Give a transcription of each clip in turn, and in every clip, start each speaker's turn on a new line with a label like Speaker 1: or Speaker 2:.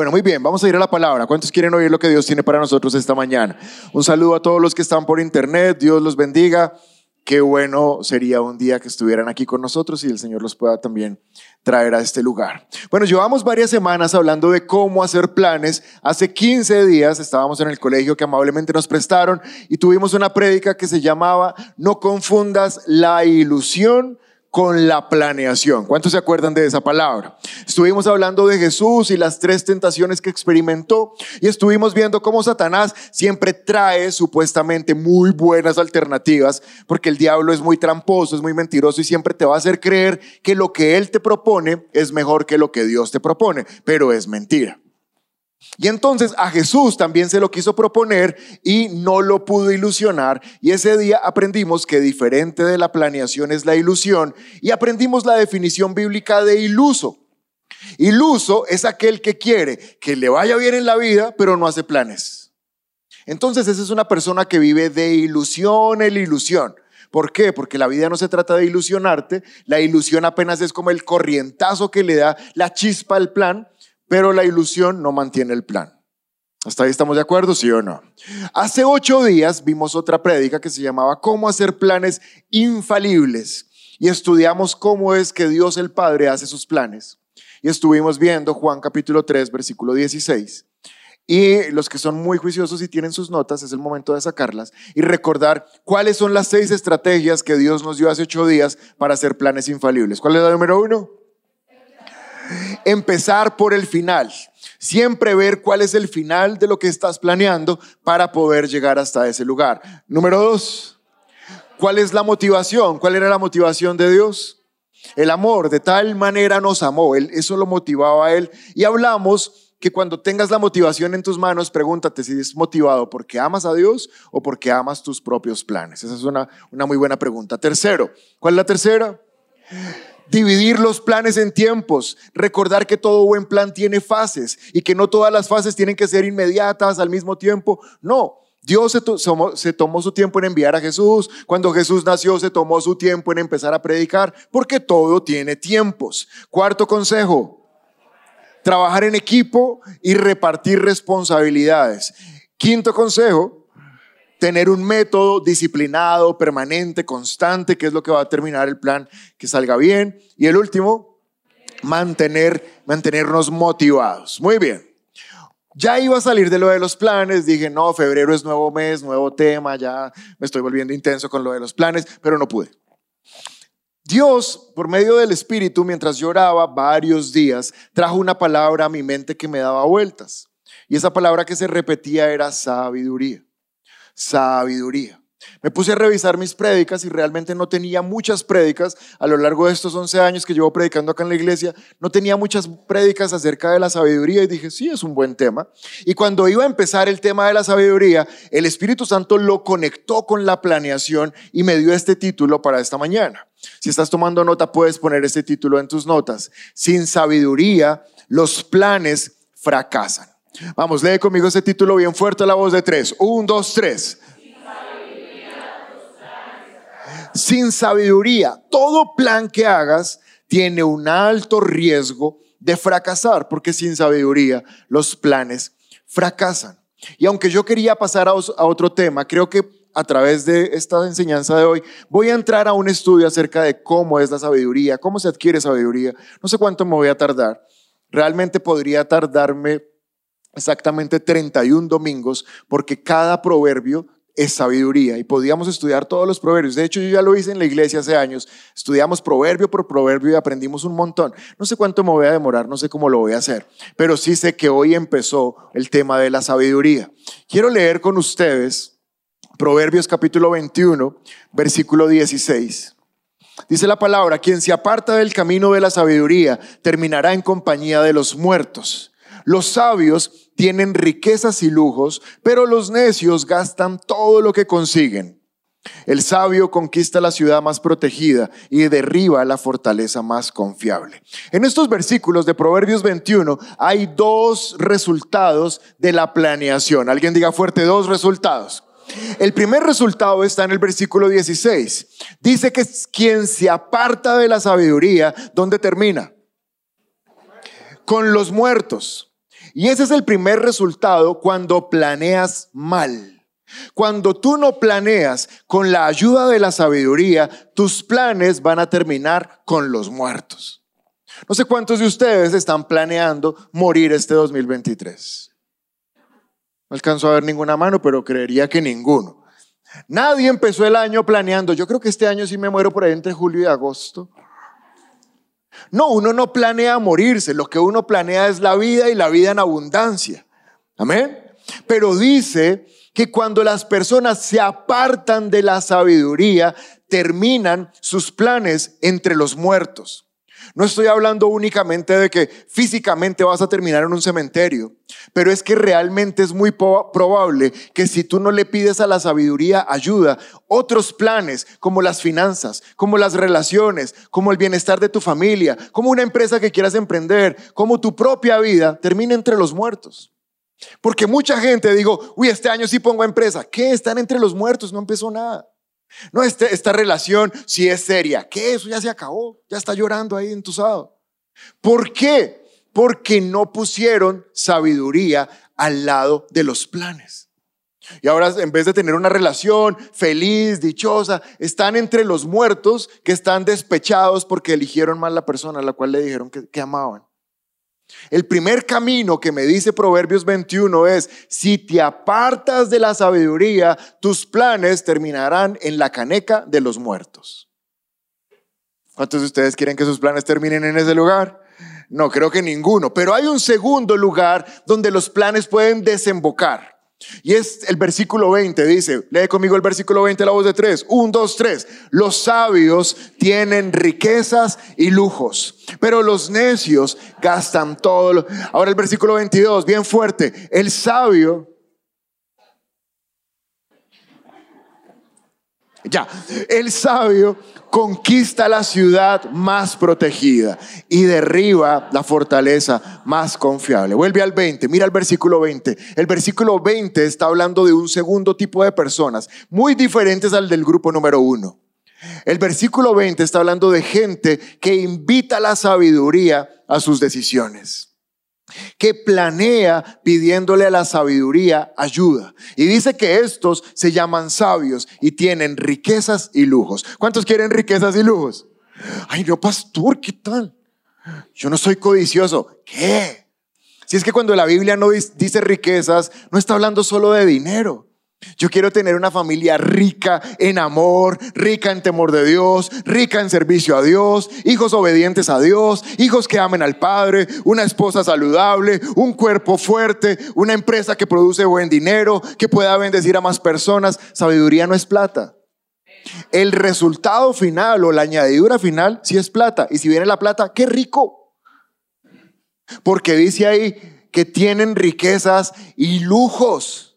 Speaker 1: Bueno, muy bien, vamos a ir a la palabra. ¿Cuántos quieren oír lo que Dios tiene para nosotros esta mañana? Un saludo a todos los que están por internet, Dios los bendiga. Qué bueno sería un día que estuvieran aquí con nosotros y el Señor los pueda también traer a este lugar. Bueno, llevamos varias semanas hablando de cómo hacer planes. Hace 15 días estábamos en el colegio que amablemente nos prestaron y tuvimos una prédica que se llamaba No confundas la ilusión con la planeación. ¿Cuántos se acuerdan de esa palabra? Estuvimos hablando de Jesús y las tres tentaciones que experimentó y estuvimos viendo cómo Satanás siempre trae supuestamente muy buenas alternativas porque el diablo es muy tramposo, es muy mentiroso y siempre te va a hacer creer que lo que él te propone es mejor que lo que Dios te propone, pero es mentira. Y entonces a Jesús también se lo quiso proponer y no lo pudo ilusionar. Y ese día aprendimos que diferente de la planeación es la ilusión y aprendimos la definición bíblica de iluso. Iluso es aquel que quiere que le vaya bien en la vida, pero no hace planes. Entonces esa es una persona que vive de ilusión en ilusión. ¿Por qué? Porque la vida no se trata de ilusionarte, la ilusión apenas es como el corrientazo que le da la chispa al plan pero la ilusión no mantiene el plan. ¿Hasta ahí estamos de acuerdo, sí o no? Hace ocho días vimos otra prédica que se llamaba Cómo hacer planes infalibles y estudiamos cómo es que Dios el Padre hace sus planes. Y estuvimos viendo Juan capítulo 3, versículo 16. Y los que son muy juiciosos y tienen sus notas, es el momento de sacarlas y recordar cuáles son las seis estrategias que Dios nos dio hace ocho días para hacer planes infalibles. ¿Cuál es la número uno? Empezar por el final. Siempre ver cuál es el final de lo que estás planeando para poder llegar hasta ese lugar. Número dos, ¿cuál es la motivación? ¿Cuál era la motivación de Dios? El amor, de tal manera nos amó, él, eso lo motivaba a Él. Y hablamos que cuando tengas la motivación en tus manos, pregúntate si es motivado porque amas a Dios o porque amas tus propios planes. Esa es una, una muy buena pregunta. Tercero, ¿cuál es la tercera? Dividir los planes en tiempos, recordar que todo buen plan tiene fases y que no todas las fases tienen que ser inmediatas al mismo tiempo. No, Dios se, tomó su tiempo en enviar a Jesús. Cuando Jesús nació, se tomó su tiempo en empezar a predicar, porque todo tiene tiempos. Cuarto consejo, trabajar en equipo y repartir responsabilidades. Quinto consejo, tener un método disciplinado, permanente, constante, que es lo que va a terminar el plan que salga bien. Y el último, mantener, mantenernos motivados. Muy bien. Ya iba a salir de lo de los planes, dije, no, febrero es nuevo mes, nuevo tema, ya me estoy volviendo intenso con lo de los planes, pero no pude. Dios, por medio del Espíritu, mientras lloraba varios días, trajo una palabra a mi mente que me daba vueltas. Y esa palabra que se repetía era sabiduría sabiduría. Me puse a revisar mis prédicas y realmente no tenía muchas prédicas a lo largo de estos 11 años que llevo predicando acá en la iglesia. No tenía muchas prédicas acerca de la sabiduría y dije, sí, es un buen tema. Y cuando iba a empezar el tema de la sabiduría, el Espíritu Santo lo conectó con la planeación y me dio este título para esta mañana. Si estás tomando nota, puedes poner este título en tus notas. Sin sabiduría, los planes fracasan. Vamos, lee conmigo ese título bien fuerte a la voz de tres. Un, dos, tres. Sin sabiduría, todo plan que hagas tiene un alto riesgo de fracasar, porque sin sabiduría los planes fracasan. Y aunque yo quería pasar a otro tema, creo que a través de esta enseñanza de hoy voy a entrar a un estudio acerca de cómo es la sabiduría, cómo se adquiere sabiduría. No sé cuánto me voy a tardar. Realmente podría tardarme exactamente 31 domingos, porque cada proverbio es sabiduría y podíamos estudiar todos los proverbios. De hecho, yo ya lo hice en la iglesia hace años. Estudiamos proverbio por proverbio y aprendimos un montón. No sé cuánto me voy a demorar, no sé cómo lo voy a hacer, pero sí sé que hoy empezó el tema de la sabiduría. Quiero leer con ustedes Proverbios capítulo 21, versículo 16. Dice la palabra, quien se aparta del camino de la sabiduría terminará en compañía de los muertos. Los sabios tienen riquezas y lujos, pero los necios gastan todo lo que consiguen. El sabio conquista la ciudad más protegida y derriba la fortaleza más confiable. En estos versículos de Proverbios 21 hay dos resultados de la planeación. Alguien diga fuerte, dos resultados. El primer resultado está en el versículo 16. Dice que quien se aparta de la sabiduría, ¿dónde termina? Con los muertos. Y ese es el primer resultado cuando planeas mal. Cuando tú no planeas con la ayuda de la sabiduría, tus planes van a terminar con los muertos. No sé cuántos de ustedes están planeando morir este 2023. No alcanzo a ver ninguna mano, pero creería que ninguno. Nadie empezó el año planeando. Yo creo que este año sí me muero por ahí entre julio y agosto. No, uno no planea morirse. Lo que uno planea es la vida y la vida en abundancia. Amén. Pero dice que cuando las personas se apartan de la sabiduría, terminan sus planes entre los muertos. No estoy hablando únicamente de que físicamente vas a terminar en un cementerio, pero es que realmente es muy probable que si tú no le pides a la sabiduría ayuda, otros planes como las finanzas, como las relaciones, como el bienestar de tu familia, como una empresa que quieras emprender, como tu propia vida, termine entre los muertos. Porque mucha gente digo, uy, este año sí pongo empresa. ¿Qué? Están entre los muertos, no empezó nada. No, este, esta relación si es seria. ¿Qué? Eso ya se acabó. Ya está llorando ahí entusado. ¿Por qué? Porque no pusieron sabiduría al lado de los planes. Y ahora en vez de tener una relación feliz, dichosa, están entre los muertos que están despechados porque eligieron mal la persona a la cual le dijeron que amaban. El primer camino que me dice Proverbios 21 es, si te apartas de la sabiduría, tus planes terminarán en la caneca de los muertos. ¿Cuántos de ustedes quieren que sus planes terminen en ese lugar? No, creo que ninguno. Pero hay un segundo lugar donde los planes pueden desembocar. Y es el versículo 20, dice, lee conmigo el versículo 20, la voz de tres, un, dos, tres. Los sabios tienen riquezas y lujos, pero los necios gastan todo. Ahora el versículo 22, bien fuerte, el sabio... Ya, el sabio conquista la ciudad más protegida y derriba la fortaleza más confiable. Vuelve al 20, mira el versículo 20. El versículo 20 está hablando de un segundo tipo de personas, muy diferentes al del grupo número uno. El versículo 20 está hablando de gente que invita la sabiduría a sus decisiones que planea pidiéndole a la sabiduría ayuda. Y dice que estos se llaman sabios y tienen riquezas y lujos. ¿Cuántos quieren riquezas y lujos? Ay, no, pastor, ¿qué tal? Yo no soy codicioso. ¿Qué? Si es que cuando la Biblia no dice riquezas, no está hablando solo de dinero. Yo quiero tener una familia rica en amor, rica en temor de Dios, rica en servicio a Dios, hijos obedientes a Dios, hijos que amen al Padre, una esposa saludable, un cuerpo fuerte, una empresa que produce buen dinero, que pueda bendecir a más personas. Sabiduría no es plata. El resultado final o la añadidura final sí es plata. Y si viene la plata, qué rico. Porque dice ahí que tienen riquezas y lujos.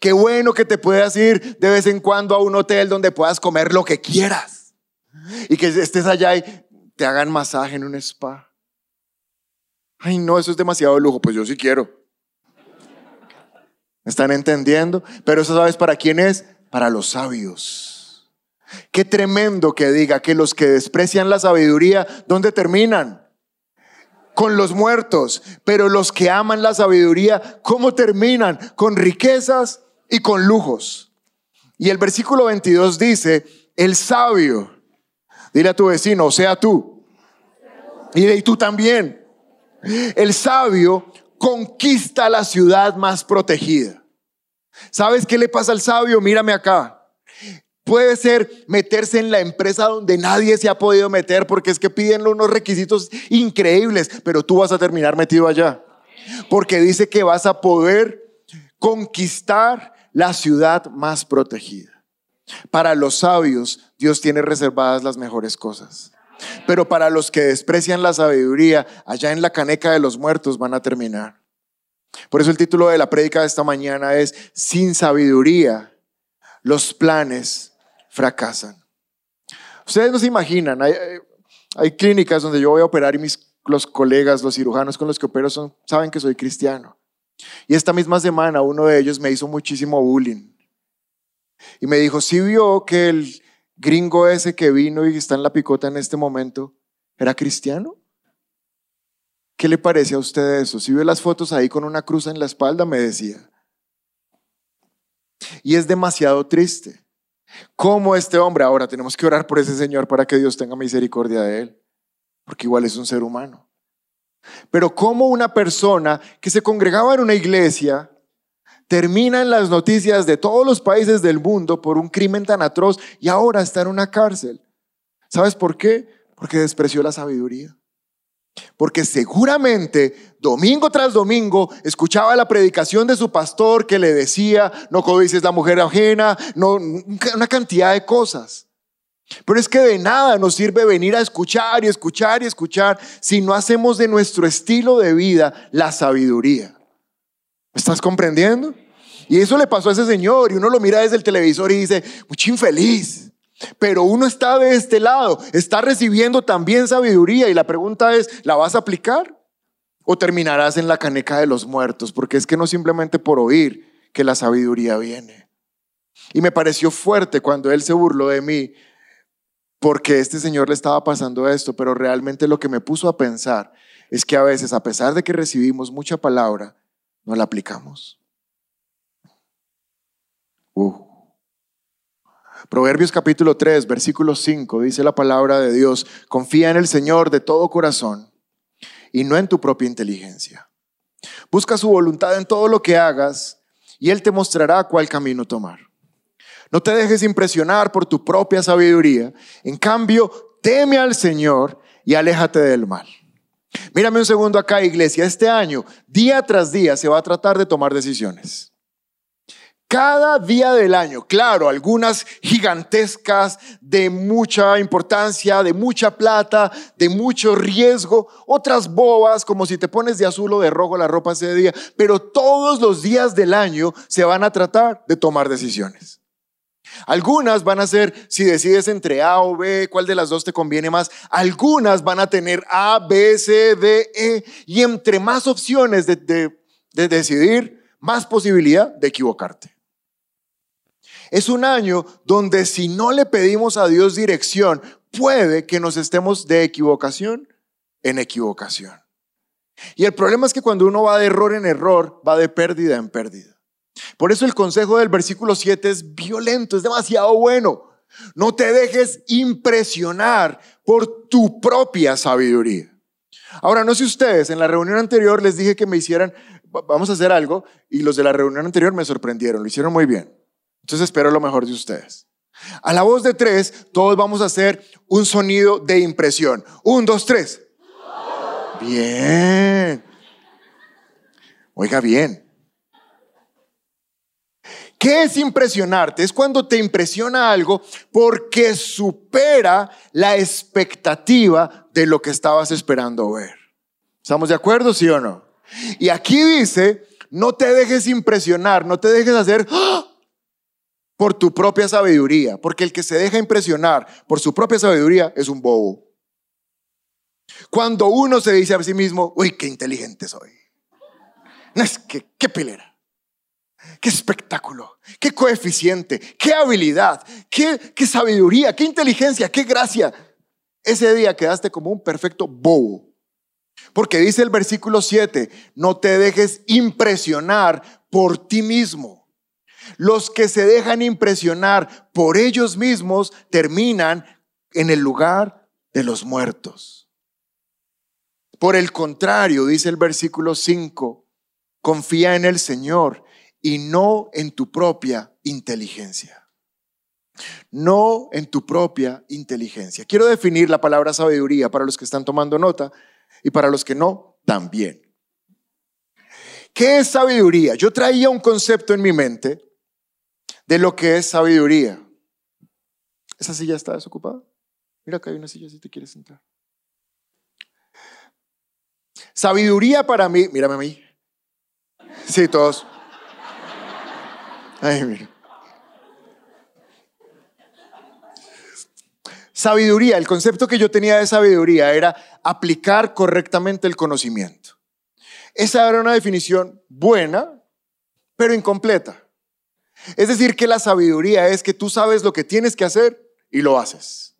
Speaker 1: Qué bueno que te puedas ir de vez en cuando a un hotel donde puedas comer lo que quieras. Y que estés allá y te hagan masaje en un spa. Ay, no, eso es demasiado lujo. Pues yo sí quiero. ¿Me están entendiendo? Pero eso sabes para quién es? Para los sabios. Qué tremendo que diga que los que desprecian la sabiduría, ¿dónde terminan? Con los muertos, pero los que aman la sabiduría, ¿cómo terminan? Con riquezas y con lujos. Y el versículo 22 dice, el sabio, dile a tu vecino, sea tú, y tú también, el sabio conquista la ciudad más protegida. ¿Sabes qué le pasa al sabio? Mírame acá. Puede ser meterse en la empresa donde nadie se ha podido meter porque es que piden unos requisitos increíbles, pero tú vas a terminar metido allá. Porque dice que vas a poder conquistar la ciudad más protegida. Para los sabios, Dios tiene reservadas las mejores cosas. Pero para los que desprecian la sabiduría, allá en la caneca de los muertos van a terminar. Por eso el título de la prédica de esta mañana es Sin sabiduría, los planes fracasan. Ustedes no se imaginan, hay, clínicas donde yo voy a operar y mis, los colegas, los cirujanos con los que opero saben que soy cristiano. Y esta misma semana uno de ellos me hizo muchísimo bullying. Y me dijo, si vio que el gringo ese que vino y está en la picota en este momento era cristiano? ¿Qué le parece a usted eso? Si ve las fotos ahí con una cruz en la espalda, me decía. Y es demasiado triste. ¿Cómo este hombre, ahora tenemos que orar por ese Señor para que Dios tenga misericordia de él? Porque igual es un ser humano. Pero cómo una persona que se congregaba en una iglesia termina en las noticias de todos los países del mundo por un crimen tan atroz y ahora está en una cárcel. ¿Sabes por qué? Porque despreció la sabiduría. Porque seguramente domingo tras domingo escuchaba la predicación de su pastor que le decía, no codices la mujer ajena, no, una cantidad de cosas. Pero es que de nada nos sirve venir a escuchar y escuchar y escuchar si no hacemos de nuestro estilo de vida la sabiduría. ¿Me estás comprendiendo? Y eso le pasó a ese señor y uno lo mira desde el televisor y dice, mucho infeliz. Pero uno está de este lado, está recibiendo también sabiduría y la pregunta es, ¿la vas a aplicar? ¿O terminarás en la caneca de los muertos? Porque es que no simplemente por oír que la sabiduría viene. Y me pareció fuerte cuando él se burló de mí porque este señor le estaba pasando esto, pero realmente lo que me puso a pensar es que a veces, a pesar de que recibimos mucha palabra, no la aplicamos. Uh. Proverbios capítulo 3, versículo 5, dice la palabra de Dios, confía en el Señor de todo corazón y no en tu propia inteligencia. Busca su voluntad en todo lo que hagas y Él te mostrará cuál camino tomar. No te dejes impresionar por tu propia sabiduría, en cambio, teme al Señor y aléjate del mal. Mírame un segundo acá, iglesia. Este año, día tras día, se va a tratar de tomar decisiones. Cada día del año, claro, algunas gigantescas de mucha importancia, de mucha plata, de mucho riesgo, otras bobas como si te pones de azul o de rojo la ropa ese día, pero todos los días del año se van a tratar de tomar decisiones. Algunas van a ser, si decides entre A o B, cuál de las dos te conviene más. Algunas van a tener A, B, C, D, E. Y entre más opciones de, de decidir, más posibilidad de equivocarte. Es un año donde si no le pedimos a Dios dirección, puede que nos estemos de equivocación en equivocación. Y el problema es que cuando uno va de error en error, va de pérdida en pérdida. Por eso el consejo del versículo 7 es violento, es demasiado bueno. No te dejes impresionar por tu propia sabiduría. Ahora, no sé ustedes, en la reunión anterior les dije que me hicieran, vamos a hacer algo, y los de la reunión anterior me sorprendieron, lo hicieron muy bien. Entonces espero lo mejor de ustedes. A la voz de tres, todos vamos a hacer un sonido de impresión. Un, dos, tres. Bien. Oiga bien. ¿Qué es impresionarte? Es cuando te impresiona algo porque supera la expectativa de lo que estabas esperando ver. ¿Estamos de acuerdo, sí o no? Y aquí dice, no te dejes impresionar, no te dejes hacer ¡ah! Por tu propia sabiduría, porque el que se deja impresionar por su propia sabiduría es un bobo. Cuando uno se dice a sí mismo, uy, qué inteligente soy. No es que, qué pelera. Qué espectáculo, qué coeficiente, qué habilidad, qué, qué sabiduría, qué inteligencia, qué gracia. Ese día quedaste como un perfecto bobo. Porque dice el versículo 7, no te dejes impresionar por ti mismo. Los que se dejan impresionar por ellos mismos terminan en el lugar de los muertos. Por el contrario, dice el versículo 5, confía en el Señor y no en tu propia inteligencia. No en tu propia inteligencia. Quiero definir la palabra sabiduría para los que están tomando nota y para los que no, también. ¿Qué es sabiduría? Yo traía un concepto en mi mente de lo que es sabiduría. ¿Esa silla está desocupada? Mira que hay una silla si te quieres sentar. Sabiduría para mí, mírame a mí. Sí, todos. Ay, mira. Sabiduría, el concepto que yo tenía de sabiduría era aplicar correctamente el conocimiento. Esa era una definición buena, pero incompleta. Es decir, que la sabiduría es que tú sabes lo que tienes que hacer y lo haces.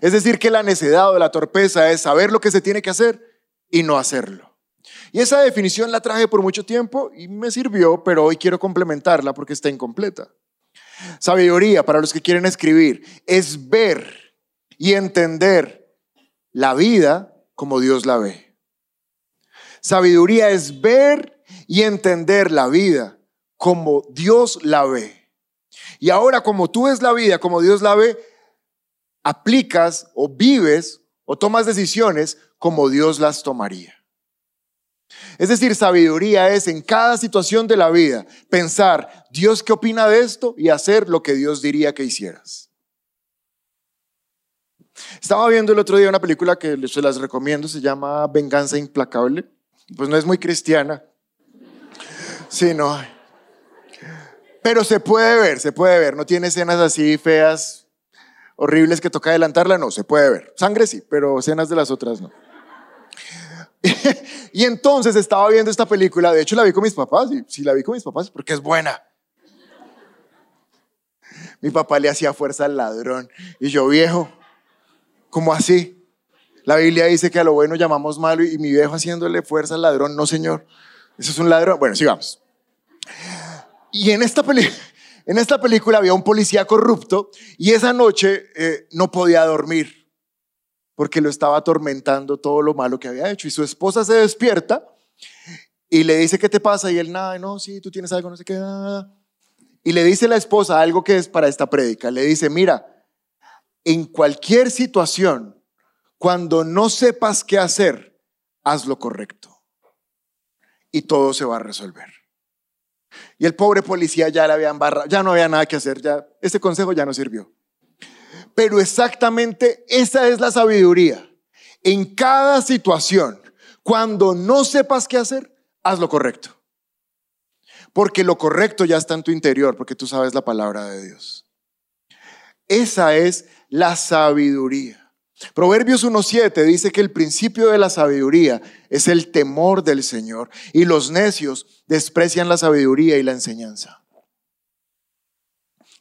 Speaker 1: Es decir, que la necedad o la torpeza es saber lo que se tiene que hacer y no hacerlo. Y esa definición la traje por mucho tiempo y me sirvió, pero hoy quiero complementarla porque está incompleta. Sabiduría, para los que quieren escribir, es ver y entender la vida como Dios la ve. Sabiduría es ver y entender la vida como Dios la ve. Y ahora como tú ves la vida como Dios la ve, aplicas o vives o tomas decisiones como Dios las tomaría. Es decir, sabiduría es en cada situación de la vida pensar, Dios qué opina de esto y hacer lo que Dios diría que hicieras. Estaba viendo el otro día una película que se las recomiendo, se llama Venganza Implacable. Pues no es muy cristiana. Sí, no. Pero se puede ver, se puede ver. No tiene escenas así feas, horribles que toca adelantarla, no, se puede ver. Sangre sí, pero escenas de las otras no. y entonces estaba viendo esta película, de hecho la vi con mis papás, y si la vi con mis papás porque es buena. Mi papá le hacía fuerza al ladrón y yo viejo, ¿cómo así? La Biblia dice que a lo bueno llamamos malo y mi viejo haciéndole fuerza al ladrón, no señor, eso es un ladrón. Bueno, sigamos. Y en esta, película había un policía corrupto y esa noche eh, no podía dormir porque lo estaba atormentando todo lo malo que había hecho. Y su esposa se despierta y le dice, ¿qué te pasa? Y él, nada, no, sí, tú tienes algo, no sé qué. Y le dice la esposa algo que es para esta prédica. Le dice, mira, en cualquier situación, cuando no sepas qué hacer, haz lo correcto. Y todo se va a resolver. Y el pobre policía ya la había embarrado, ya no había nada que hacer, ya ese consejo ya no sirvió. Pero exactamente esa es la sabiduría. En cada situación, cuando no sepas qué hacer, haz lo correcto. Porque lo correcto ya está en tu interior, porque tú sabes la palabra de Dios. Esa es la sabiduría. Proverbios 1.7 dice que el principio de la sabiduría es el temor del Señor y los necios desprecian la sabiduría y la enseñanza.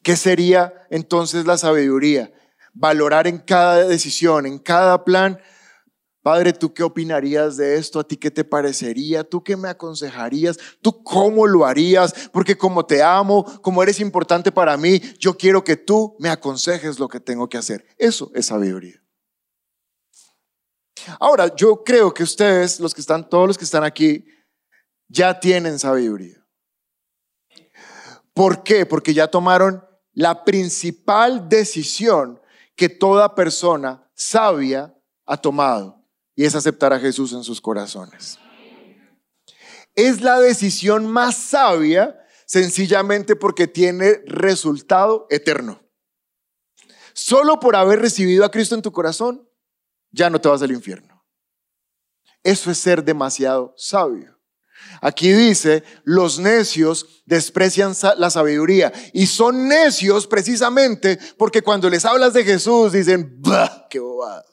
Speaker 1: ¿Qué sería entonces la sabiduría? valorar en cada decisión, en cada plan. Padre, ¿tú qué opinarías de esto? ¿A ti qué te parecería? ¿Tú qué me aconsejarías? ¿Tú cómo lo harías? Porque como te amo, como eres importante para mí, yo quiero que tú me aconsejes lo que tengo que hacer. Eso es sabiduría. Ahora, yo creo que ustedes, los que están, todos los que están aquí, ya tienen sabiduría. ¿Por qué? Porque ya tomaron la principal decisión que toda persona sabia ha tomado y es aceptar a Jesús en sus corazones. Es la decisión más sabia sencillamente porque tiene resultado eterno. Solo por haber recibido a Cristo en tu corazón, ya no te vas al infierno. Eso es ser demasiado sabio. Aquí dice, los necios desprecian la sabiduría y son necios precisamente porque cuando les hablas de Jesús dicen, bah, qué bobada.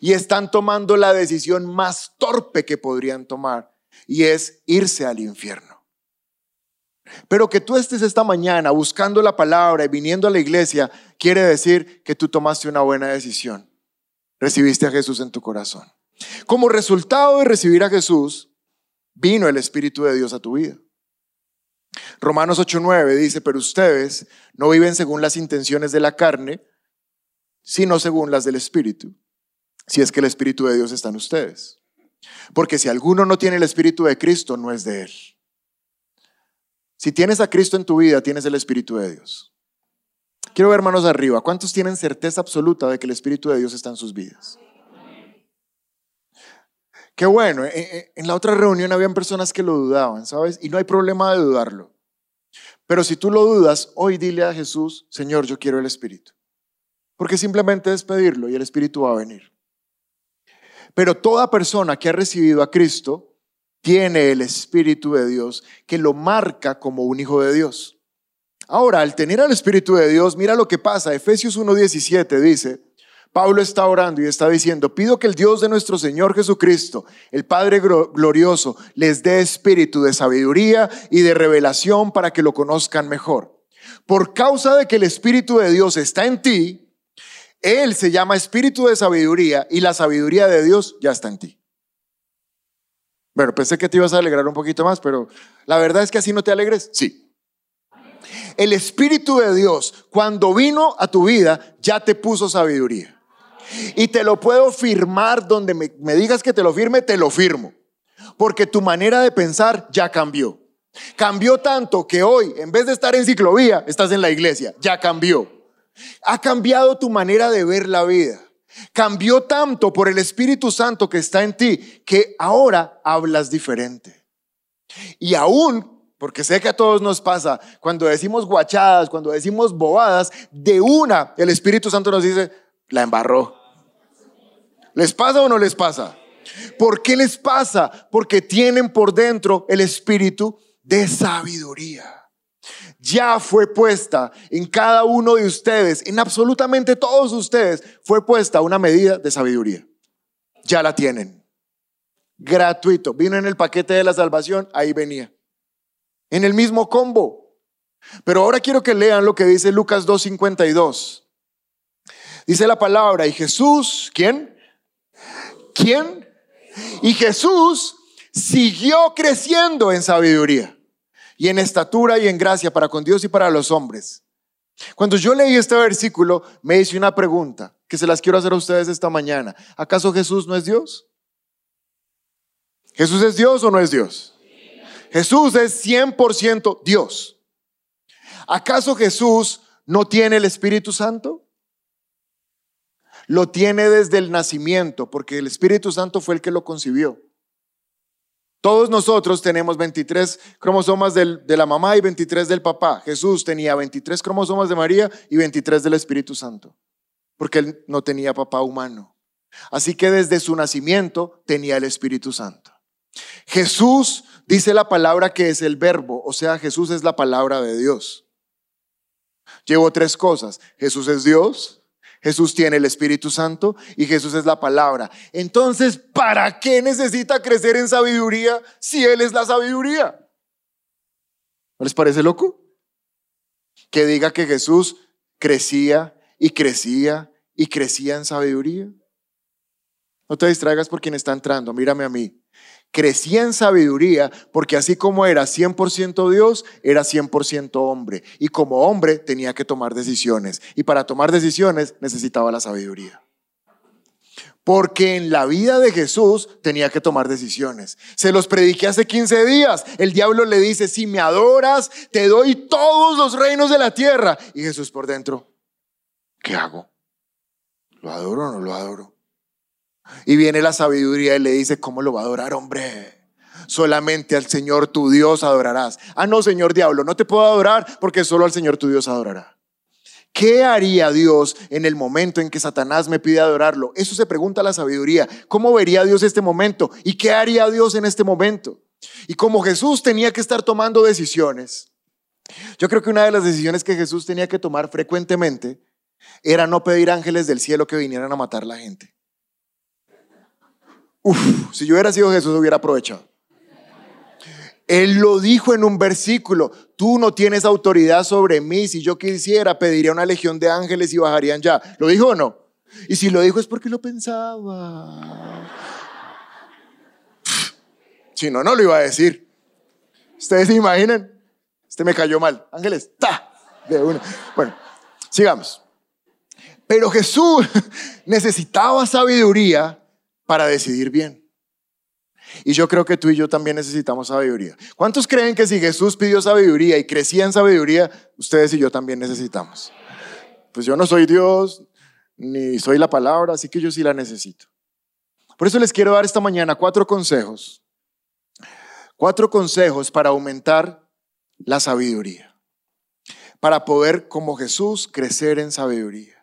Speaker 1: Y están tomando la decisión más torpe que podrían tomar y es irse al infierno. Pero que tú estés esta mañana buscando la palabra y viniendo a la iglesia quiere decir que tú tomaste una buena decisión. Recibiste a Jesús en tu corazón. Como resultado de recibir a Jesús, vino el Espíritu de Dios a tu vida. Romanos 8:9 dice, pero ustedes no viven según las intenciones de la carne, sino según las del Espíritu, si es que el Espíritu de Dios está en ustedes. Porque si alguno no tiene el Espíritu de Cristo, no es de Él. Si tienes a Cristo en tu vida, tienes el Espíritu de Dios. Quiero ver manos arriba. ¿Cuántos tienen certeza absoluta de que el Espíritu de Dios está en sus vidas? Qué bueno, eh, eh, en la otra reunión habían personas que lo dudaban, ¿sabes? Y no hay problema de dudarlo. Pero si tú lo dudas, hoy dile a Jesús, Señor, yo quiero el Espíritu. Porque simplemente es pedirlo y el Espíritu va a venir. Pero toda persona que ha recibido a Cristo tiene el Espíritu de Dios que lo marca como un hijo de Dios. Ahora, al tener al Espíritu de Dios, mira lo que pasa. Efesios 1.17 dice, Pablo está orando y está diciendo, pido que el Dios de nuestro Señor Jesucristo, el Padre glorioso, les dé espíritu de sabiduría y de revelación para que lo conozcan mejor. Por causa de que el Espíritu de Dios está en ti, Él se llama Espíritu de sabiduría y la sabiduría de Dios ya está en ti. Bueno, pensé que te ibas a alegrar un poquito más, pero la verdad es que así no te alegres. Sí. El Espíritu de Dios, cuando vino a tu vida, ya te puso sabiduría. Y te lo puedo firmar donde me, digas que te lo firme, te lo firmo. Porque tu manera de pensar ya cambió. Cambió tanto que hoy, en vez de estar en ciclovía, estás en la iglesia. Ya cambió. Ha cambiado tu manera de ver la vida. Cambió tanto por el Espíritu Santo que está en ti que ahora hablas diferente. Y aún, porque sé que a todos nos pasa, cuando decimos guachadas, cuando decimos bobadas, de una el Espíritu Santo nos dice, la embarró. ¿Les pasa o no les pasa? ¿Por qué les pasa? Porque tienen por dentro el Espíritu de sabiduría ya fue puesta en cada uno de ustedes, en absolutamente todos ustedes, fue puesta una medida de sabiduría. Ya la tienen. Gratuito. Vino en el paquete de la salvación, ahí venía. En el mismo combo. Pero ahora quiero que lean lo que dice Lucas 2.52. Dice la palabra, y Jesús, ¿quién? ¿Quién? Y Jesús siguió creciendo en sabiduría y en estatura y en gracia para con Dios y para los hombres. Cuando yo leí este versículo, me hice una pregunta que se las quiero hacer a ustedes esta mañana. ¿Acaso Jesús no es Dios? ¿Jesús es Dios o no es Dios? Jesús es 100% Dios. ¿Acaso Jesús no tiene el Espíritu Santo? Lo tiene desde el nacimiento, porque el Espíritu Santo fue el que lo concibió. Todos nosotros tenemos 23 cromosomas de la mamá y 23 del papá. Jesús tenía 23 cromosomas de María y 23 del Espíritu Santo, porque él no tenía papá humano. Así que desde su nacimiento tenía el Espíritu Santo. Jesús dice la palabra que es el verbo, o sea, Jesús es la palabra de Dios. Llevo tres cosas. Jesús es Dios, Jesús tiene el Espíritu Santo y Jesús es la palabra. Entonces, ¿para qué necesita crecer en sabiduría si Él es la sabiduría? ¿No les parece loco? Que diga que Jesús crecía y crecía y crecía en sabiduría. No te distraigas por quien está entrando, mírame a mí crecía en sabiduría porque así como era 100% Dios, era 100% hombre. Y como hombre tenía que tomar decisiones. Y para tomar decisiones necesitaba la sabiduría. Porque en la vida de Jesús tenía que tomar decisiones. Se los prediqué hace 15 días. El diablo le dice, si me adoras, te doy todos los reinos de la tierra. Y Jesús por dentro, ¿qué hago? ¿Lo adoro o no lo adoro? Y viene la sabiduría y le dice, ¿cómo lo va a adorar, hombre? Solamente al Señor tu Dios adorarás. Ah, no, Señor diablo, no te puedo adorar porque solo al Señor tu Dios adorará. ¿Qué haría Dios en el momento en que Satanás me pide adorarlo? Eso se pregunta la sabiduría. ¿Cómo vería Dios este momento? ¿Y qué haría Dios en este momento? Y como Jesús tenía que estar tomando decisiones, yo creo que una de las decisiones que Jesús tenía que tomar frecuentemente era no pedir ángeles del cielo que vinieran a matar a la gente. Si yo hubiera sido Jesús, hubiera aprovechado. Él lo dijo en un versículo, tú no tienes autoridad sobre mí, si yo quisiera pediría una legión de ángeles y bajarían ya. ¿Lo dijo o no? Y si lo dijo es porque lo pensaba. Si no, no lo iba a decir. Ustedes se imaginan, este me cayó mal. Ángeles, ta, de una. Bueno, sigamos. Pero Jesús necesitaba sabiduría para decidir bien. Y yo creo que tú y yo también necesitamos sabiduría. ¿Cuántos creen que si Jesús pidió sabiduría y crecía en sabiduría, ustedes y yo también necesitamos? Pues yo no soy Dios, ni soy la palabra, así que yo sí la necesito. Por eso les quiero dar esta mañana cuatro consejos. Cuatro consejos para aumentar la sabiduría. Para poder, como Jesús, crecer en sabiduría.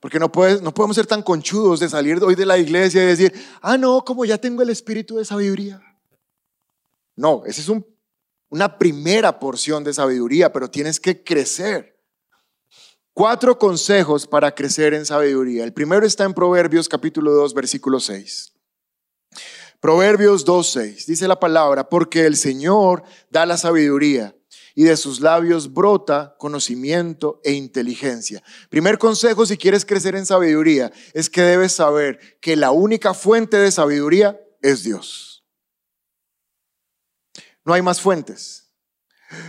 Speaker 1: Porque no, no podemos ser tan conchudos de salir hoy de la iglesia y decir, ah, no, como ya tengo el espíritu de sabiduría. No, esa es una primera porción de sabiduría, pero tienes que crecer. Cuatro consejos para crecer en sabiduría. El primero está en Proverbios capítulo 2, versículo 6. Proverbios 2, 6. Dice la palabra, porque el Señor da la sabiduría y de sus labios brota conocimiento e inteligencia. Primer consejo si quieres crecer en sabiduría es que debes saber que la única fuente de sabiduría es Dios. No hay más fuentes.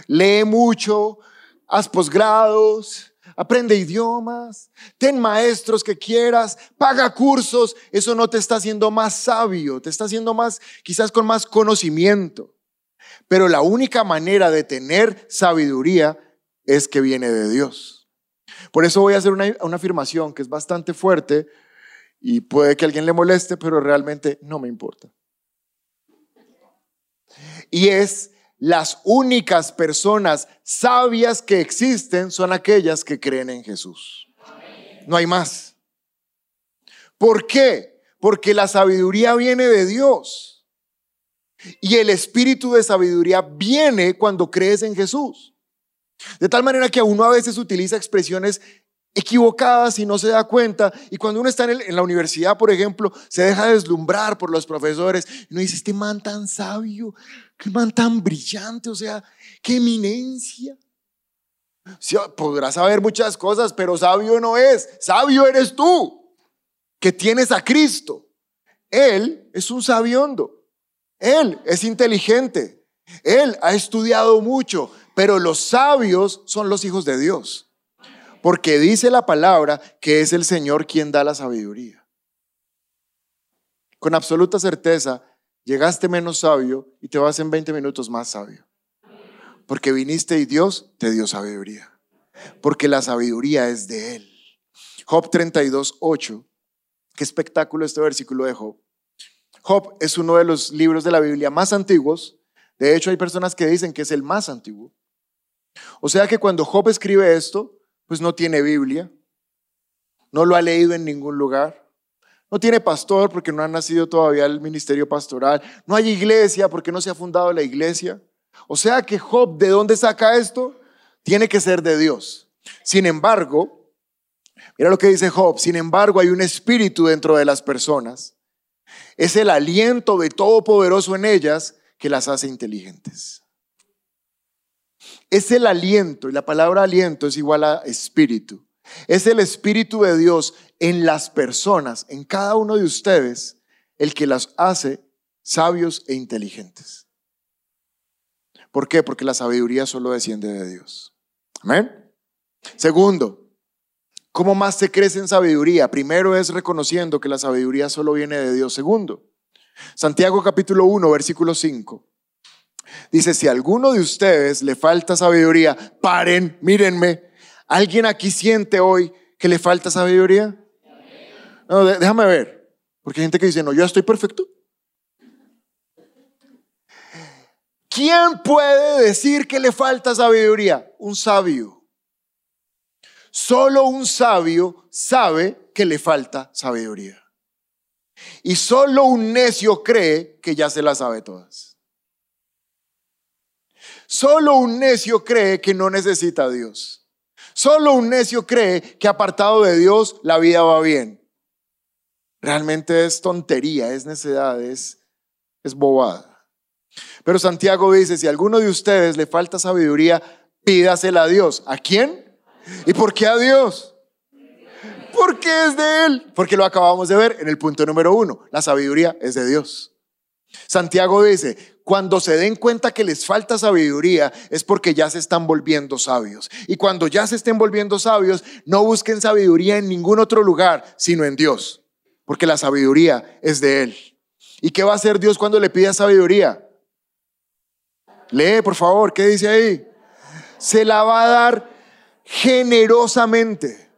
Speaker 1: Lee mucho, haz posgrados, aprende idiomas, ten maestros que quieras, paga cursos. Eso no te está haciendo más sabio, te está haciendo más, quizás con más conocimiento. Pero la única manera de tener sabiduría es que viene de Dios. Por eso voy a hacer una, afirmación que es bastante fuerte y puede que alguien le moleste, pero realmente no me importa. Y es las únicas personas sabias que existen son aquellas que creen en Jesús. No hay más. ¿Por qué? Porque la sabiduría viene de Dios. Y el espíritu de sabiduría viene cuando crees en Jesús. De tal manera que uno a veces utiliza expresiones equivocadas y no se da cuenta. Y cuando uno está en, la universidad, por ejemplo, se deja deslumbrar por los profesores. Y uno dice, este man tan sabio, qué man tan brillante, o sea, qué eminencia. podrás saber muchas cosas, pero sabio no es. Sabio eres tú, que tienes a Cristo. Él es un sabiondo. Él es inteligente. Él ha estudiado mucho, pero los sabios son los hijos de Dios porque dice la palabra que es el Señor quien da la sabiduría. Con absoluta certeza, llegaste menos sabio y te vas en 20 minutos más sabio. Porque viniste y Dios te dio sabiduría. Porque la sabiduría es de Él. Job 32, 8. Qué espectáculo este versículo de Job. Job es uno de los libros de la Biblia más antiguos. De hecho, hay personas que dicen que es el más antiguo. O sea que cuando Job escribe esto, pues no tiene Biblia, no lo ha leído en ningún lugar, no tiene pastor porque no ha nacido todavía el ministerio pastoral, no hay iglesia porque no se ha fundado la iglesia. O sea que Job, ¿de dónde saca esto? Tiene que ser de Dios. Sin embargo, mira lo que dice Job, sin embargo hay un espíritu dentro de las personas. Es el aliento de Todopoderoso en ellas que las hace inteligentes. Es el aliento, y la palabra aliento es igual a espíritu. Es el espíritu de Dios en las personas, en cada uno de ustedes, el que las hace sabios e inteligentes. ¿Por qué? Porque la sabiduría solo desciende de Dios. Amén. Segundo, ¿cómo más se crece en sabiduría? Primero es reconociendo que la sabiduría solo viene de Dios. Segundo, Santiago capítulo 1, versículo 5. Dice, si a alguno de ustedes le falta sabiduría, paren, mírenme. ¿Alguien aquí siente hoy que le falta sabiduría? No, déjame ver, porque hay gente que dice, no, yo estoy perfecto. ¿Quién puede decir que le falta sabiduría? Un sabio. Solo un sabio sabe que le falta sabiduría. Y solo un necio cree que ya se la sabe todas. Solo un necio cree que no necesita a Dios. Solo un necio cree que apartado de Dios la vida va bien. Realmente es tontería, es necedad, es, es bobada. Pero Santiago dice, si a alguno de ustedes le falta sabiduría, pídasela a Dios. ¿A quién? ¿Y por qué a Dios? Porque es de Él. Porque lo acabamos de ver en el punto número uno. La sabiduría es de Dios. Santiago dice, cuando se den cuenta que les falta sabiduría es porque ya se están volviendo sabios. Y cuando ya se estén volviendo sabios, no busquen sabiduría en ningún otro lugar, sino en Dios, porque la sabiduría es de Él. ¿Y qué va a hacer Dios cuando le pida sabiduría? Lee, por favor, ¿qué dice ahí? Se la va a dar generosamente.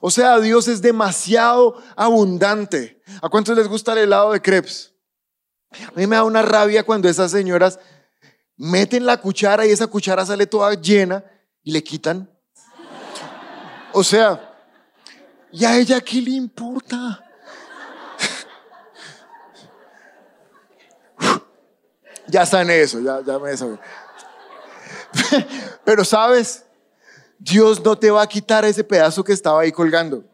Speaker 1: O sea, Dios es demasiado abundante. ¿A cuántos les gusta el helado de crepes? A mí me da una rabia cuando esas señoras meten la cuchara y esa cuchara sale toda llena y le quitan. O sea, ¿y a ella qué le importa? ya está en eso, ya, ya me sabe. Pero sabes, Dios no te va a quitar ese pedazo que estaba ahí colgando.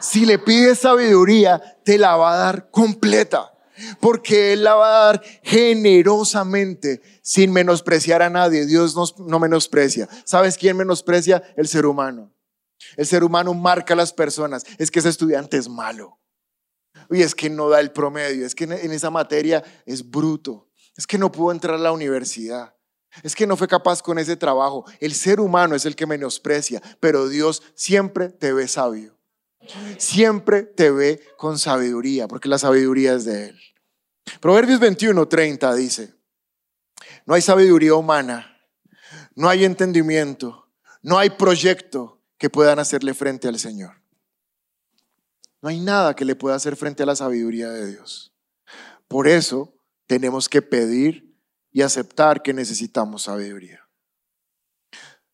Speaker 1: Si le pides sabiduría, te la va a dar completa porque Él la va a dar generosamente sin menospreciar a nadie. Dios no menosprecia. ¿Sabes quién menosprecia? El ser humano. El ser humano marca a las personas. Es que ese estudiante es malo. Y es que no da el promedio. Es que en esa materia es bruto. Es que no pudo entrar a la universidad. Es que no fue capaz con ese trabajo. El ser humano es el que menosprecia, pero Dios siempre te ve sabio. Siempre te ve con sabiduría, porque la sabiduría es de Él. Proverbios 21, 30 dice, no hay sabiduría humana, no hay entendimiento, no hay proyecto que puedan hacerle frente al Señor. No hay nada que le pueda hacer frente a la sabiduría de Dios. Por eso tenemos que pedir y aceptar que necesitamos sabiduría.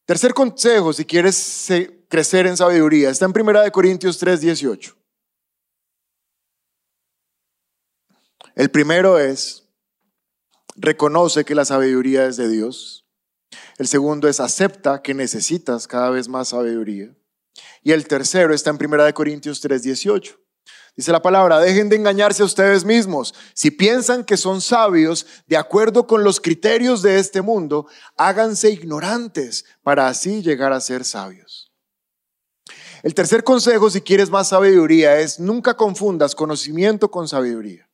Speaker 1: Tercer consejo, si quieres crecer en sabiduría, está en 1 Corintios 3, 18. El primero es, reconoce que la sabiduría es de Dios. El segundo es, acepta que necesitas cada vez más sabiduría. Y el tercero está en 1 Corintios 3, 18. Dice la palabra, dejen de engañarse a ustedes mismos. Si piensan que son sabios de acuerdo con los criterios de este mundo, háganse ignorantes para así llegar a ser sabios. El tercer consejo, si quieres más sabiduría, es nunca confundas conocimiento con sabiduría.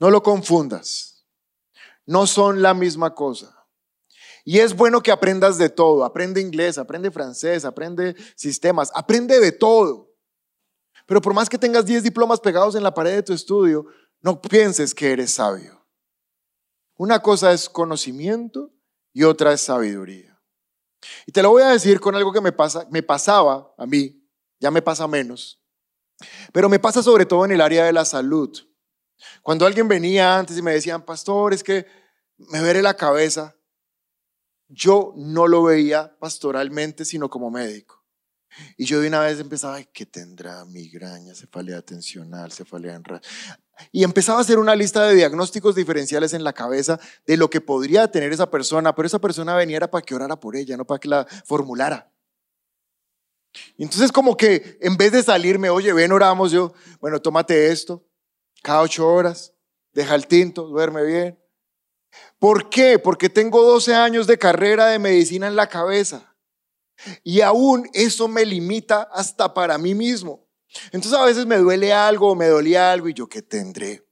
Speaker 1: No lo confundas. No son la misma cosa. Y es bueno que aprendas de todo. Aprende inglés, aprende francés, aprende sistemas, aprende de todo. Pero por más que tengas 10 diplomas pegados en la pared de tu estudio, no pienses que eres sabio. Una cosa es conocimiento y otra es sabiduría. Y te lo voy a decir con algo que me, pasa, me pasaba a mí, ya me pasa menos, pero me pasa sobre todo en el área de la salud. Cuando alguien venía antes y me decían, pastor, es que me veré la cabeza, yo no lo veía pastoralmente, sino como médico. Y yo de una vez empezaba, ay, ¿qué tendrá? Migraña, cefalea tensional, cefalea en Y empezaba a hacer una lista de diagnósticos diferenciales en la cabeza de lo que podría tener esa persona, pero esa persona venía para que orara por ella, no para que la formulara. Y entonces como que en vez de salirme, oye, ven, oramos, yo, bueno, tómate esto, cada ocho horas, deja el tinto, duerme bien. ¿Por qué? Porque tengo 12 años de carrera de medicina en la cabeza. Y aún eso me limita hasta para mí mismo. Entonces a veces me duele algo, me dolía algo y yo, ¿qué tendré?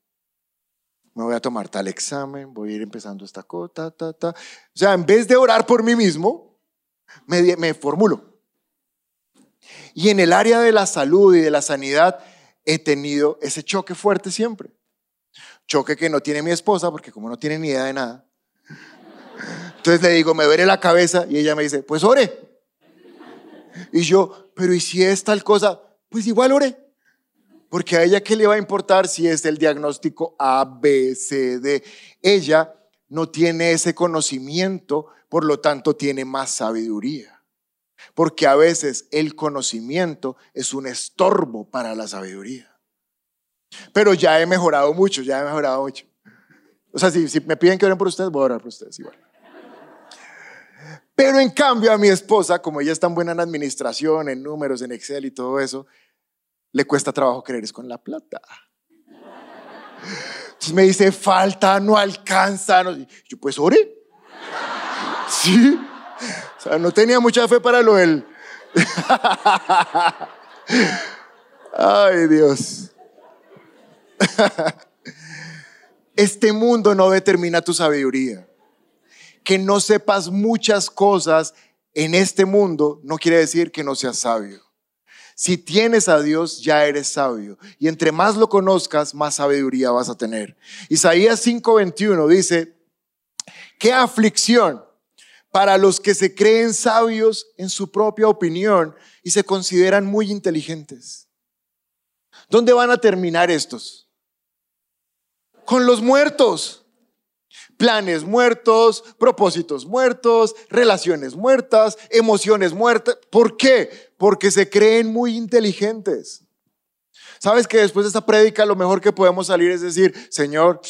Speaker 1: Me voy a tomar tal examen, voy a ir empezando esta cosa, ta, ta, O sea, en vez de orar por mí mismo, me, formulo. Y en el área de la salud y de la sanidad he tenido ese choque fuerte siempre. Choque que no tiene mi esposa, porque como no tiene ni idea de nada. Entonces le digo, me duele la cabeza y ella me dice, pues ore. Y yo, pero ¿y si es tal cosa? Pues igual ore. Porque a ella, ¿qué le va a importar si es el diagnóstico A, B, C, D? Ella no tiene ese conocimiento, por lo tanto tiene más sabiduría. Porque a veces el conocimiento es un estorbo para la sabiduría. Pero ya he mejorado mucho, ya he mejorado mucho. O sea, si, si me piden que oren por ustedes, voy a orar por ustedes igual. Pero en cambio a mi esposa, como ella es tan buena en administración, en números, en Excel y todo eso, le cuesta trabajo creer es con la plata. Entonces me dice, falta, no alcanza. Yo pues ore. Sí. O sea, no tenía mucha fe para lo del... Ay Dios. Este mundo no determina tu sabiduría que no sepas muchas cosas en este mundo no quiere decir que no seas sabio. Si tienes a Dios, ya eres sabio. Y entre más lo conozcas, más sabiduría vas a tener. Isaías 5:21 dice, qué aflicción para los que se creen sabios en su propia opinión y se consideran muy inteligentes. ¿Dónde van a terminar estos? Con los muertos planes muertos, propósitos muertos, relaciones muertas, emociones muertas. ¿Por qué? Porque se creen muy inteligentes. ¿Sabes que después de esta prédica lo mejor que podemos salir es decir, Señor,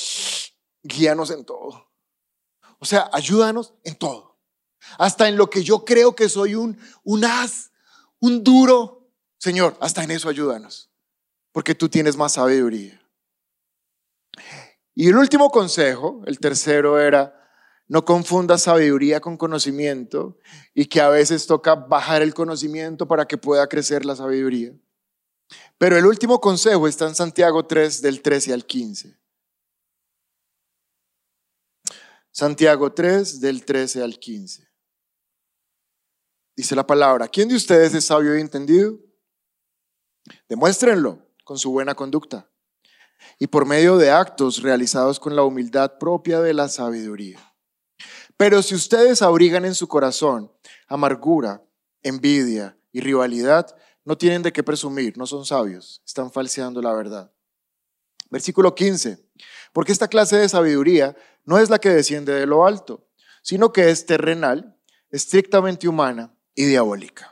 Speaker 1: guíanos en todo? O sea, ayúdanos en todo. Hasta en lo que yo creo que soy un, un as, un duro. Señor, hasta en eso ayúdanos. Porque tú tienes más sabiduría. Y el último consejo, el tercero era, no confundas sabiduría con conocimiento y que a veces toca bajar el conocimiento para que pueda crecer la sabiduría. Pero el último consejo está en Santiago 3 del 13 al 15. Santiago 3, del 13 al 15. Dice la palabra, ¿quién de ustedes es sabio y entendido? Demuéstrenlo con su buena conducta y por medio de actos realizados con la humildad propia de la sabiduría. Pero si ustedes abrigan en su corazón amargura, envidia y rivalidad, no tienen de qué presumir, no son sabios, están falseando la verdad. Versículo 15. Porque esta clase de sabiduría no es la que desciende de lo alto, sino que es terrenal, estrictamente humana y diabólica.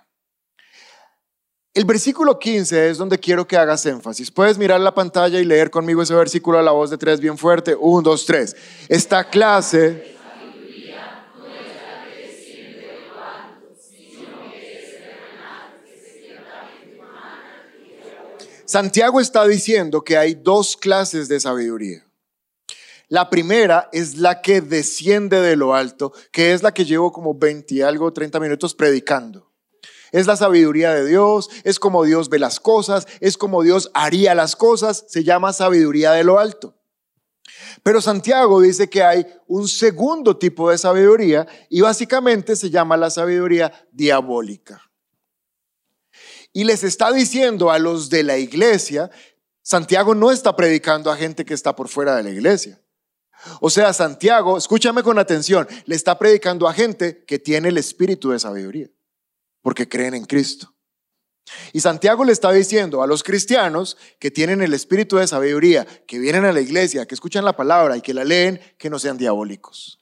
Speaker 1: El versículo 15 es donde quiero que hagas énfasis. Puedes mirar la pantalla y leer conmigo ese versículo a la voz de tres bien fuerte. Un, dos, tres. Esta clase Santiago está diciendo que hay dos clases de sabiduría. La primera es la que desciende de lo alto, que es la que llevo como 20 y algo, 30 minutos predicando. Es la sabiduría de Dios, es como Dios ve las cosas, es como Dios haría las cosas, se llama sabiduría de lo alto. Pero Santiago dice que hay un segundo tipo de sabiduría y básicamente se llama la sabiduría diabólica y les está diciendo a los de la iglesia, Santiago no está predicando a gente que está por fuera de la iglesia. O sea, Santiago, escúchame con atención, le está predicando a gente que tiene el espíritu de sabiduría, porque creen en Cristo. Y Santiago le está diciendo a los cristianos que tienen el espíritu de sabiduría, que vienen a la iglesia, que escuchan la palabra y que la leen, que no sean diabólicos.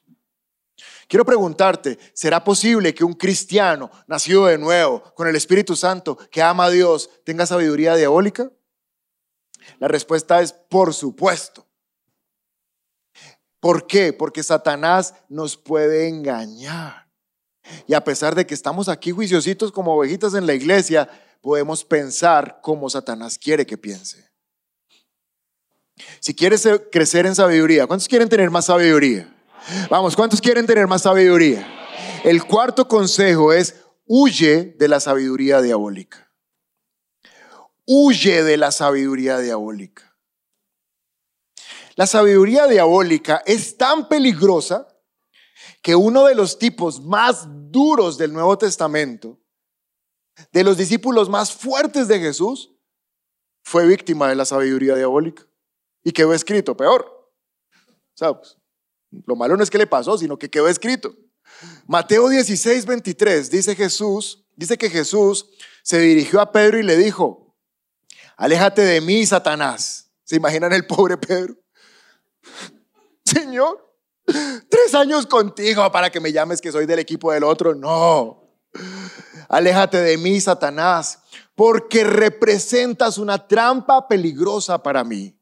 Speaker 1: Quiero preguntarte, ¿será posible que un cristiano nacido de nuevo, con el Espíritu Santo, que ama a Dios, tenga sabiduría diabólica? La respuesta es por supuesto. ¿Por qué? Porque Satanás nos puede engañar. Y a pesar de que estamos aquí juiciositos como ovejitas en la iglesia, podemos pensar como Satanás quiere que piense. Si quieres crecer en sabiduría, ¿cuántos quieren tener más sabiduría? Vamos, ¿cuántos quieren tener más sabiduría? El cuarto consejo es huye de la sabiduría diabólica. Huye de la sabiduría diabólica. La sabiduría diabólica es tan peligrosa que uno de los tipos más duros del Nuevo Testamento, de los discípulos más fuertes de Jesús, fue víctima de la sabiduría diabólica. Y quedó escrito, peor. ¿Sabes? Lo malo no es que le pasó, sino que quedó escrito. Mateo 16, 23 dice Jesús, dice que Jesús se dirigió a Pedro y le dijo, aléjate de mí, Satanás. ¿Se imaginan el pobre Pedro? Señor, tres años contigo para que me llames que soy del equipo del otro. No. Aléjate de mí, Satanás, porque representas una trampa peligrosa para mí.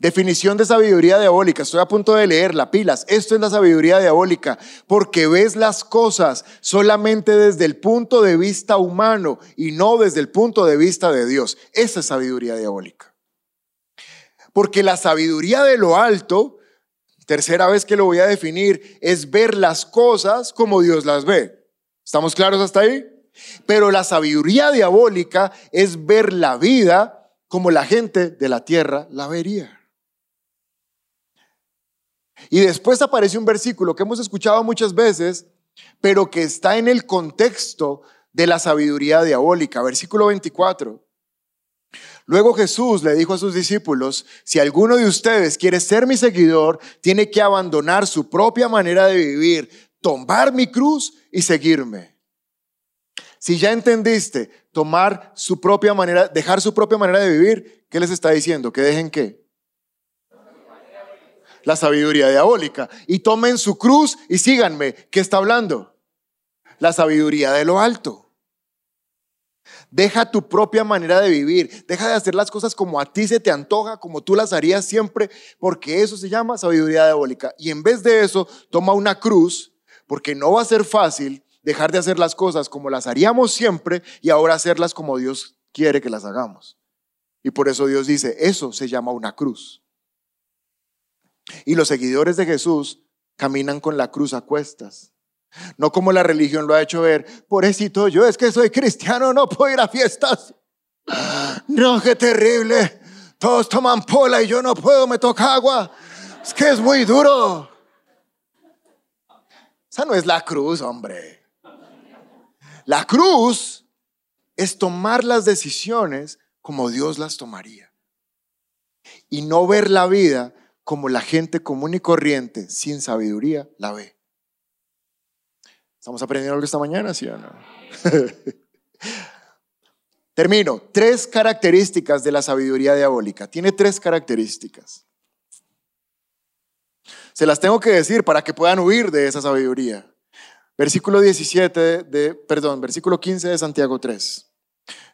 Speaker 1: Definición de sabiduría diabólica. Estoy a punto de leerla, pilas. Esto es la sabiduría diabólica, porque ves las cosas solamente desde el punto de vista humano y no desde el punto de vista de Dios. Esa es sabiduría diabólica. Porque la sabiduría de lo alto, tercera vez que lo voy a definir, es ver las cosas como Dios las ve. ¿Estamos claros hasta ahí? Pero la sabiduría diabólica es ver la vida como la gente de la tierra la vería. Y después aparece un versículo que hemos escuchado muchas veces, pero que está en el contexto de la sabiduría diabólica. Versículo 24. Luego Jesús le dijo a sus discípulos, si alguno de ustedes quiere ser mi seguidor, tiene que abandonar su propia manera de vivir, tomar mi cruz y seguirme. Si ya entendiste, tomar su propia manera, dejar su propia manera de vivir, ¿qué les está diciendo? ¿Que dejen qué? la sabiduría diabólica. Y tomen su cruz y síganme. ¿Qué está hablando? La sabiduría de lo alto. Deja tu propia manera de vivir. Deja de hacer las cosas como a ti se te antoja, como tú las harías siempre, porque eso se llama sabiduría diabólica. Y en vez de eso, toma una cruz, porque no va a ser fácil dejar de hacer las cosas como las haríamos siempre y ahora hacerlas como Dios quiere que las hagamos. Y por eso Dios dice, eso se llama una cruz. Y los seguidores de Jesús caminan con la cruz a cuestas. No como la religión lo ha hecho ver, pobrecito yo, es que soy cristiano, no puedo ir a fiestas. No, qué terrible. Todos toman pola y yo no puedo, me toca agua. Es que es muy duro. Esa no es la cruz, hombre. La cruz es tomar las decisiones como Dios las tomaría. Y no ver la vida como la gente común y corriente, sin sabiduría, la ve. ¿Estamos aprendiendo algo esta mañana, sí o no? Termino. Tres características de la sabiduría diabólica. Tiene tres características. Se las tengo que decir para que puedan huir de esa sabiduría. Versículo 17 de, perdón, versículo 15 de Santiago 3.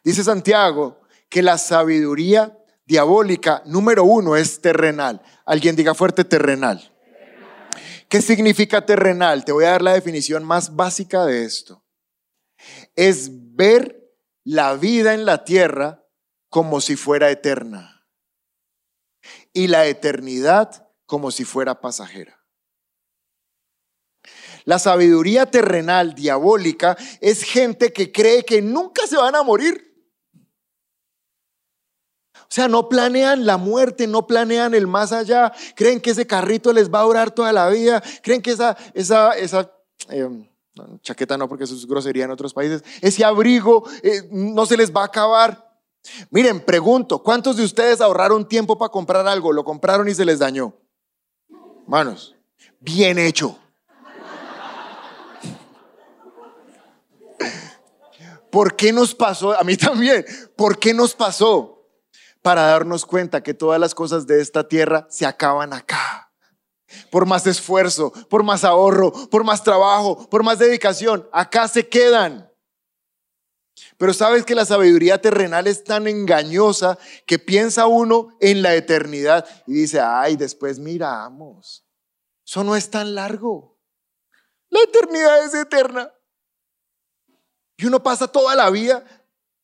Speaker 1: Dice Santiago que la sabiduría diabólica número uno es terrenal. Alguien diga fuerte terrenal. ¿Qué significa terrenal? Te voy a dar la definición más básica de esto. Es ver la vida en la tierra como si fuera eterna y la eternidad como si fuera pasajera. La sabiduría terrenal diabólica es gente que cree que nunca se van a morir. O sea, no planean la muerte, no planean el más allá, creen que ese carrito les va a durar toda la vida, creen que esa, esa, esa em, chaqueta no porque eso es grosería en otros países, ese abrigo eh, no se les va a acabar. Miren, pregunto, ¿cuántos de ustedes ahorraron tiempo para comprar algo? Lo compraron y se les dañó. Manos, bien hecho. ¿Por qué nos pasó? A mí también. ¿Por qué nos pasó? Para darnos cuenta que todas las cosas de esta tierra se acaban acá por más esfuerzo, por más ahorro, por más trabajo, por más dedicación. Acá se quedan. Pero sabes que la sabiduría terrenal es tan engañosa que piensa uno en la eternidad y dice, ay, después miramos. Eso no es tan largo. La eternidad es eterna. Y uno pasa toda la vida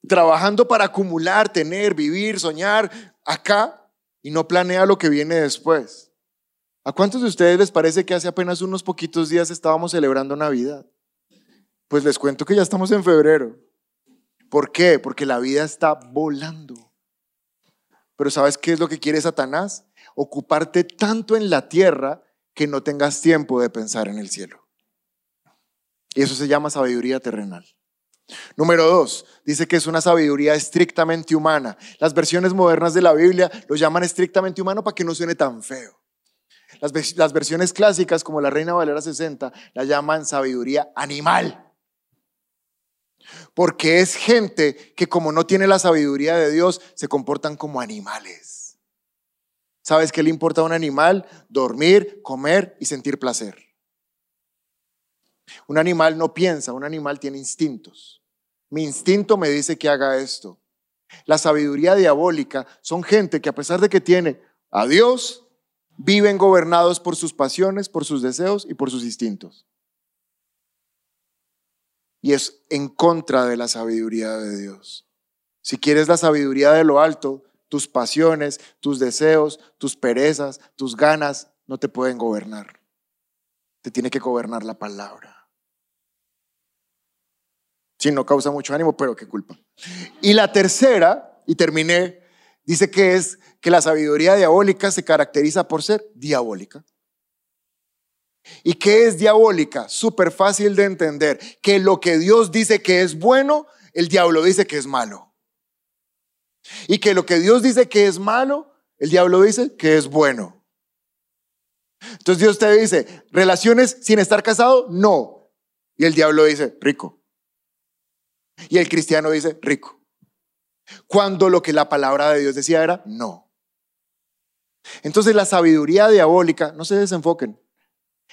Speaker 1: trabajando para acumular, tener, vivir, soñar acá y no planea lo que viene después. ¿A cuántos de ustedes les parece que hace apenas unos poquitos días estábamos celebrando Navidad? Pues les cuento que ya estamos en febrero. ¿Por qué? Porque la vida está volando. Pero ¿sabes qué es lo que quiere Satanás? Ocuparte tanto en la tierra que no tengas tiempo de pensar en el cielo. Y eso se llama sabiduría terrenal. Número dos, dice que es una sabiduría estrictamente humana. Las versiones modernas de la Biblia lo llaman estrictamente humano para que no suene tan feo. Las, versiones clásicas, como la Reina Valera 60, la llaman sabiduría animal. Porque es gente que como no tiene la sabiduría de Dios, se comportan como animales. ¿Sabes qué le importa a un animal? Dormir, comer y sentir placer. Un animal no piensa, un animal tiene instintos. Mi instinto me dice que haga esto. La sabiduría diabólica son gente que a pesar de que tiene a Dios, viven gobernados por sus pasiones, por sus deseos y por sus instintos. Y es en contra de la sabiduría de Dios. Si quieres la sabiduría de lo alto, tus pasiones, tus deseos, tus perezas, tus ganas no te pueden gobernar. Te tiene que gobernar la palabra. Sí, no causa mucho ánimo, pero qué culpa. Y la tercera, y terminé, dice que es que la sabiduría diabólica se caracteriza por ser diabólica. ¿Y qué es diabólica? Súper fácil de entender. Que lo que Dios dice que es bueno, el diablo dice que es malo. Y que lo que Dios dice que es malo, el diablo dice que es bueno. Entonces Dios te dice, relaciones sin estar casado, no. Y el diablo dice, rico. Y el cristiano dice, rico. Cuando lo que la palabra de Dios decía era, no. Entonces la sabiduría diabólica, no se desenfoquen,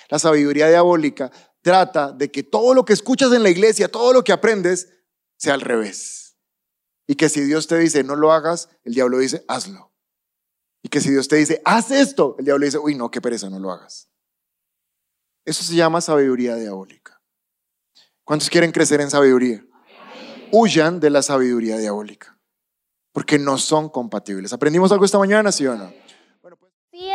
Speaker 1: la sabiduría diabólica trata de que todo lo que escuchas en la iglesia, todo lo que aprendes, sea al revés. Y que si Dios te dice no lo hagas, el diablo dice hazlo. Y que si Dios te dice haz esto, el diablo dice uy no, qué pereza, no lo hagas. Eso se llama sabiduría diabólica. ¿Cuántos quieren crecer en sabiduría? Huyan de la sabiduría diabólica, porque no son compatibles. ¿Aprendimos algo esta mañana, sí o no?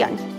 Speaker 2: Sebastián.